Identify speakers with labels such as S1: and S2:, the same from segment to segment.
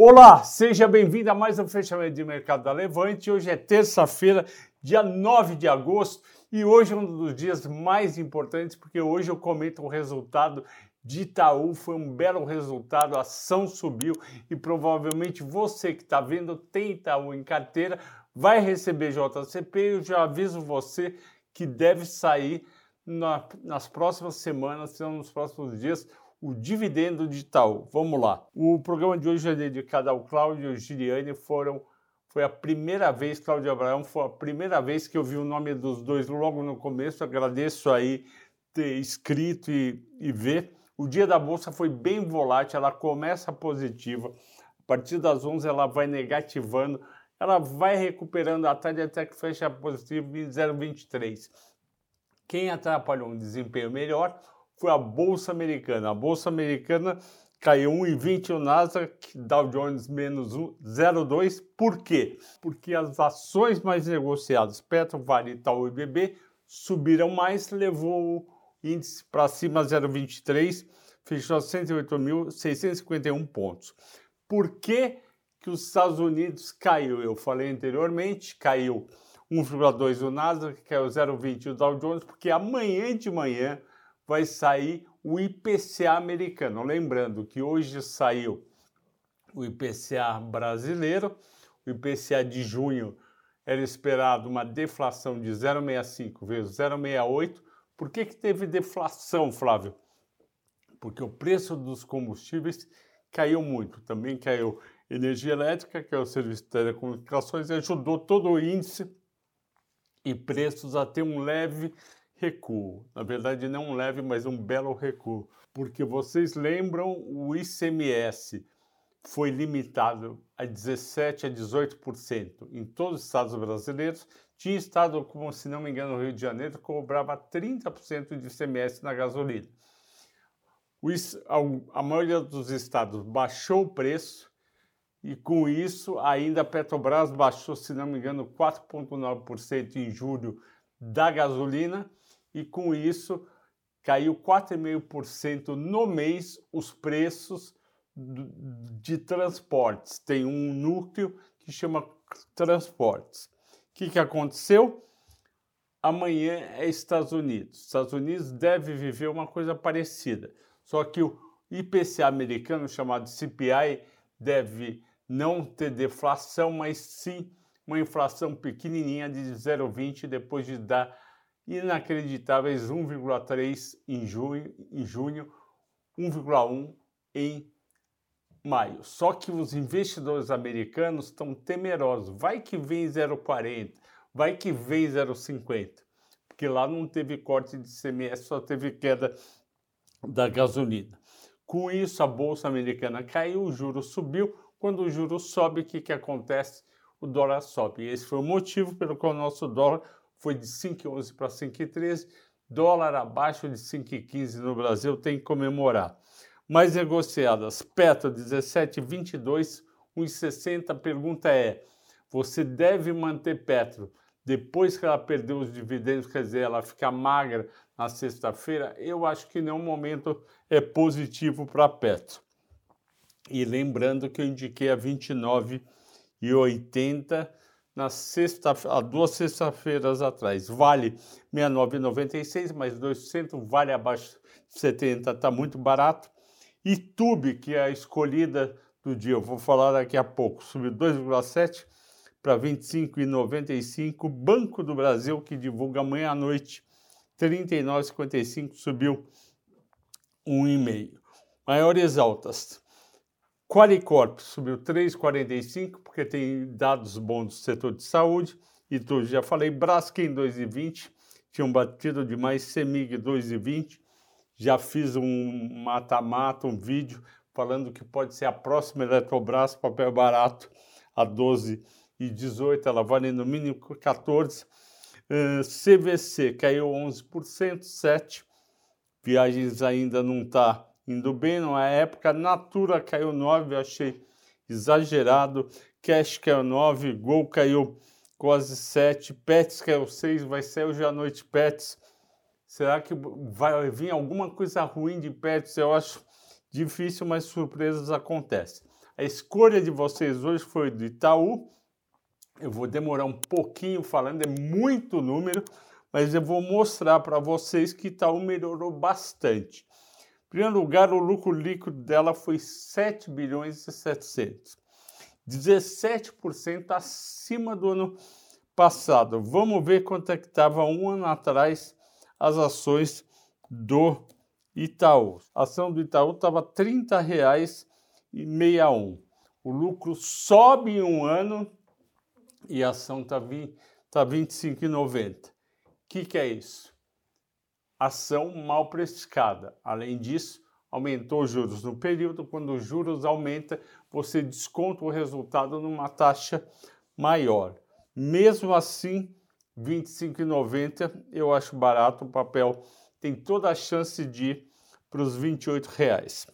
S1: Olá, seja bem-vindo a mais um fechamento de mercado da Levante. Hoje é terça-feira, dia 9 de agosto, e hoje é um dos dias mais importantes porque hoje eu comento o resultado de Itaú. Foi um belo resultado, a ação subiu e provavelmente você que está vendo tem Itaú em carteira, vai receber JCP. Eu já aviso você que deve sair na, nas próximas semanas, nos próximos dias, o dividendo de Itaú. Vamos lá. O programa de hoje é dedicado ao Cláudio e ao Giliane. Foram, foi a primeira vez, Cláudio Abraão, foi a primeira vez que eu vi o nome dos dois logo no começo. Agradeço aí ter escrito e, e ver. O dia da bolsa foi bem volátil, ela começa positiva. A partir das 11 ela vai negativando, ela vai recuperando a tarde até que fecha positivo em 0,23. Quem atrapalhou um desempenho melhor foi a Bolsa Americana. A Bolsa Americana caiu 1,20 o Nasdaq, Dow Jones menos 0,2. Por quê? Porque as ações mais negociadas, Petro, Vale, Itaú e BB, subiram mais, levou o índice para cima 0,23, fechou a 108.651 pontos. Por que, que os Estados Unidos caiu? Eu falei anteriormente, caiu 1,2 o Nasdaq, caiu 0,20 o Dow Jones, porque amanhã de manhã vai sair o IPCA americano. Lembrando que hoje saiu o IPCA brasileiro, o IPCA de junho era esperado uma deflação de 0,65 vezes 0,68. Por que, que teve deflação, Flávio? Porque o preço dos combustíveis caiu muito. Também caiu energia elétrica, que é o serviço de telecomunicações, e ajudou todo o índice e preços a ter um leve recuo. Na verdade, não um leve, mas um belo recuo. Porque vocês lembram, o ICMS foi limitado a 17% a 18% em todos os estados brasileiros. Tinha estado, como se não me engano, no Rio de Janeiro, cobrava 30% de ICMS na gasolina. a maioria dos estados baixou o preço e, com isso, ainda a Petrobras baixou, se não me engano, 4,9% em julho da gasolina e com isso caiu 4,5% no mês os preços de transportes. Tem um núcleo que chama transportes. O que, que aconteceu? Amanhã é Estados Unidos. Estados Unidos deve viver uma coisa parecida, só que o IPCA americano, chamado CPI, deve não ter deflação, mas sim uma inflação pequenininha de 0,20 depois de dar inacreditáveis 1,3 em junho, em junho 1,1 em maio. Só que os investidores americanos estão temerosos. Vai que vem 0,40, vai que vem 0,50, porque lá não teve corte de CMS, só teve queda da gasolina. Com isso, a bolsa americana caiu, o juro subiu. Quando o juro sobe, o que, que acontece? O dólar sobe. E esse foi o motivo pelo qual o nosso dólar foi de 5,11 para 5,13, dólar abaixo de 5,15 no Brasil, tem que comemorar. Mais negociadas, Petro 17,22, 1,60. A pergunta é: você deve manter Petro depois que ela perdeu os dividendos, quer dizer, ela fica magra na sexta-feira? Eu acho que nenhum momento é positivo para Petro. E lembrando que eu indiquei a 29,80 na sexta, há duas sextas-feiras atrás. Vale 69,96, mais 2%, vale abaixo de 70, está muito barato. E Tube, que é a escolhida do dia, eu vou falar daqui a pouco, subiu 2,7 para 25,95. Banco do Brasil, que divulga amanhã à noite, 39,55, subiu 1,5. Maiores altas. Qualicorp subiu 3,45 porque tem dados bons do setor de saúde. E tu já falei, Braskem 2,20, tinham batido demais, Semig 2,20. Já fiz um mata-mata, um vídeo falando que pode ser a próxima Eletrobras, papel barato, a 12 e 18, ela vale no mínimo 14. Uh, CVC caiu 11%, 7. Viagens ainda não está indo bem numa época. Natura caiu 9, achei exagerado. Cash caiu 9, Gol caiu quase 7, Pets caiu 6, vai ser hoje à noite Pets. Será que vai vir alguma coisa ruim de Pets? Eu acho difícil, mas surpresas acontecem. A escolha de vocês hoje foi do Itaú. Eu vou demorar um pouquinho falando, é muito número, mas eu vou mostrar para vocês que Itaú melhorou bastante. Primeiro lugar, o lucro líquido dela foi 7 bilhões e 700. 17% acima do ano passado. Vamos ver quanto é que estava um ano atrás as ações do Itaú. A ação do Itaú estava R$ 30,61. O lucro sobe em um ano e a ação está tá R$ 25,90. O que, que é isso? Ação mal precificada. Além disso, aumentou os juros no período. Quando os juros aumenta, você desconta o resultado numa taxa maior. Mesmo assim, R$ 25,90 eu acho barato. O papel tem toda a chance de ir para os R$ 28,00.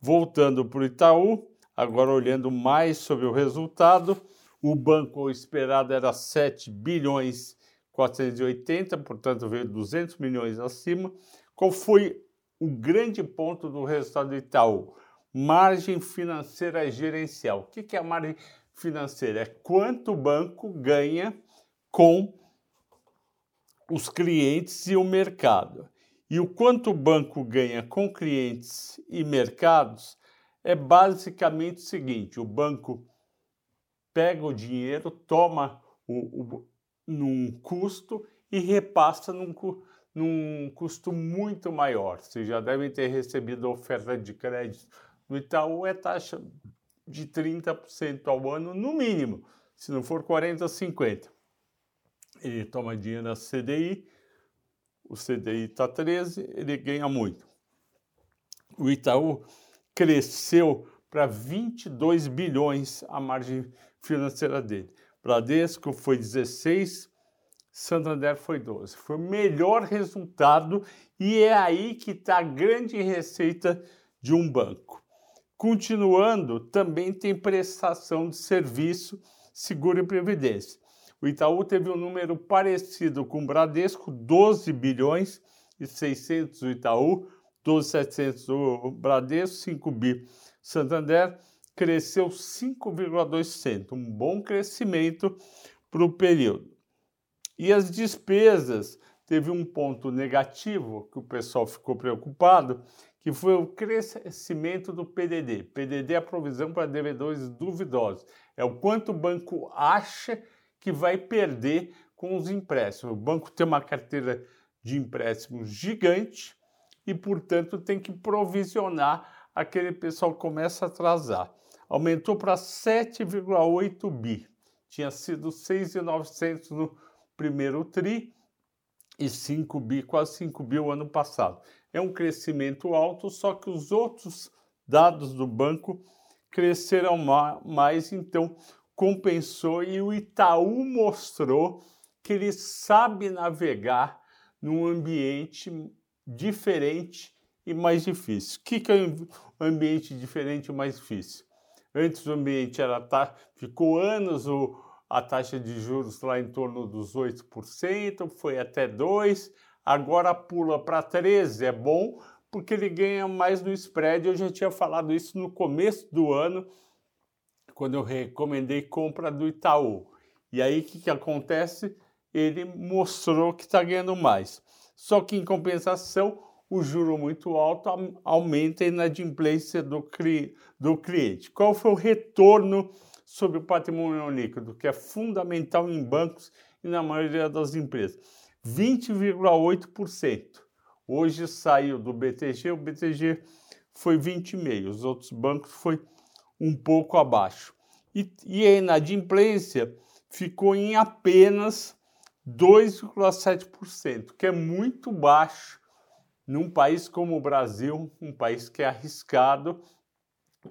S1: Voltando para o Itaú, agora olhando mais sobre o resultado, o banco esperado era 7 bilhões 480, portanto veio 200 milhões acima. Qual foi o grande ponto do resultado do Itaú? Margem financeira gerencial. O que é a margem financeira? É quanto o banco ganha com os clientes e o mercado. E o quanto o banco ganha com clientes e mercados é basicamente o seguinte: o banco pega o dinheiro, toma o, o num custo e repassa num, num custo muito maior. Vocês já devem ter recebido oferta de crédito no Itaú, é taxa de 30% ao ano, no mínimo, se não for 40%, 50%. Ele toma dinheiro na CDI, o CDI está 13, ele ganha muito. O Itaú cresceu para 22 bilhões a margem financeira dele. Bradesco foi 16, Santander foi 12. Foi o melhor resultado e é aí que está a grande receita de um banco. Continuando, também tem prestação de serviço, seguro e previdência. O Itaú teve um número parecido com o Bradesco, 12 bilhões e 600 o Itaú, 12,700 o Bradesco, 5 bi. Santander cresceu 5,2%, um bom crescimento para o período. E as despesas teve um ponto negativo que o pessoal ficou preocupado, que foi o crescimento do PDD. PDD é a provisão para devedores duvidosos. É o quanto o banco acha que vai perder com os empréstimos. O banco tem uma carteira de empréstimos gigante e, portanto, tem que provisionar aquele pessoal que começa a atrasar. Aumentou para 7,8 bi. Tinha sido 6,900 no primeiro tri e 5 bi, quase 5 bi o ano passado. É um crescimento alto, só que os outros dados do banco cresceram mais, então compensou e o Itaú mostrou que ele sabe navegar num ambiente diferente e mais difícil. O que, que é um ambiente diferente e mais difícil? Antes o ambiente era tá, ficou anos o, a taxa de juros lá em torno dos 8%, foi até 2%, agora pula para 13%. É bom porque ele ganha mais no spread. Eu já tinha falado isso no começo do ano quando eu recomendei compra do Itaú. E aí o que, que acontece? Ele mostrou que está ganhando mais. Só que em compensação, o juro muito alto aumenta a inadimplência do, do cliente. Qual foi o retorno sobre o patrimônio líquido, que é fundamental em bancos e na maioria das empresas? 20,8%. Hoje saiu do BTG, o BTG foi 20,5%, os outros bancos foi um pouco abaixo. E, e a inadimplência ficou em apenas 2,7%, que é muito baixo num país como o Brasil, um país que é arriscado,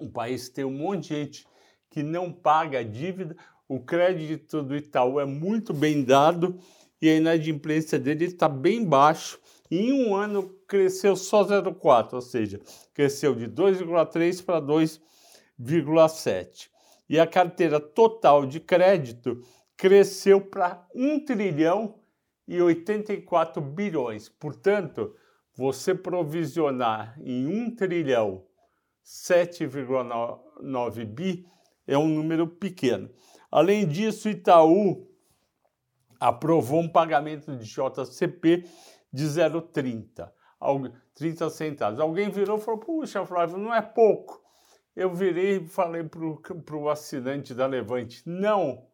S1: um país que tem um monte de gente que não paga a dívida, o crédito do Itaú é muito bem dado e a inadimplência dele está bem baixo. Em um ano cresceu só 0,4, ou seja, cresceu de 2,3 para 2,4. 1,7. E a carteira total de crédito cresceu para 1 trilhão e 84 bilhões. Portanto, você provisionar em 1 trilhão 7,9 0,9 bi é um número pequeno. Além disso, Itaú aprovou um pagamento de JCP de 0,30, 30 centavos. Alguém virou e falou: Puxa, Flávio, não é pouco. Eu virei e falei para o assinante da Levante: Não,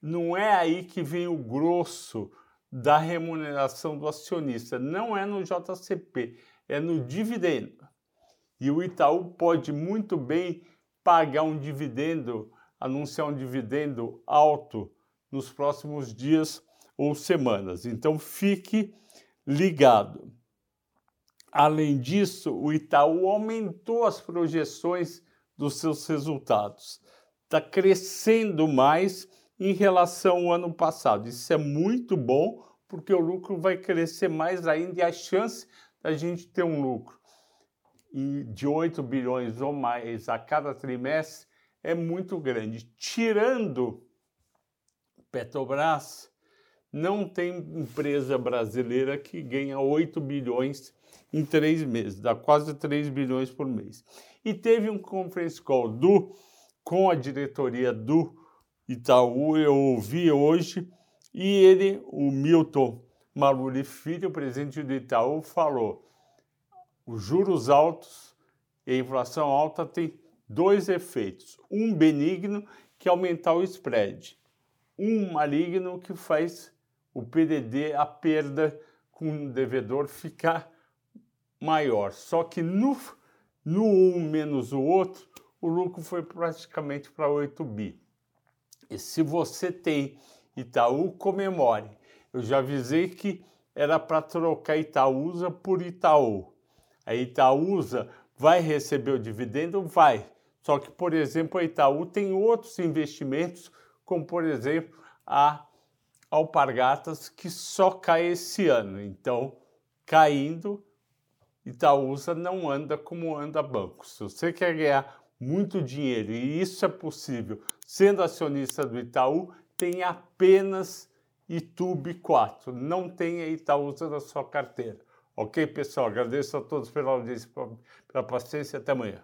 S1: não é aí que vem o grosso da remuneração do acionista, não é no JCP, é no dividendo. E o Itaú pode muito bem pagar um dividendo, anunciar um dividendo alto nos próximos dias ou semanas. Então fique ligado. Além disso, o Itaú aumentou as projeções dos seus resultados. Está crescendo mais em relação ao ano passado. Isso é muito bom, porque o lucro vai crescer mais ainda e a chance da gente ter um lucro de 8 bilhões ou mais a cada trimestre é muito grande. Tirando Petrobras, não tem empresa brasileira que ganha 8 bilhões em três meses, dá quase 3 bilhões por mês. E teve um conference call do, com a diretoria do Itaú, eu ouvi hoje, e ele, o Milton Maruli Filho, presidente do Itaú, falou: os juros altos e a inflação alta têm dois efeitos: um benigno, que é aumentar o spread, um maligno que faz o PDD, a perda com o devedor, ficar maior. Só que no, no um menos o outro, o lucro foi praticamente para 8 bi. Se você tem Itaú, comemore. Eu já avisei que era para trocar Itaúsa por Itaú. A Itaúsa vai receber o dividendo? Vai. Só que, por exemplo, a Itaú tem outros investimentos, como, por exemplo, a Alpargatas, que só cai esse ano. Então, caindo, Itaúsa não anda como anda banco. Se você quer ganhar muito dinheiro, e isso é possível sendo acionista do Itaú, tem apenas Itube 4, não tenha Itaúsa na sua carteira. Ok, pessoal? Agradeço a todos pela audiência, pela paciência até amanhã.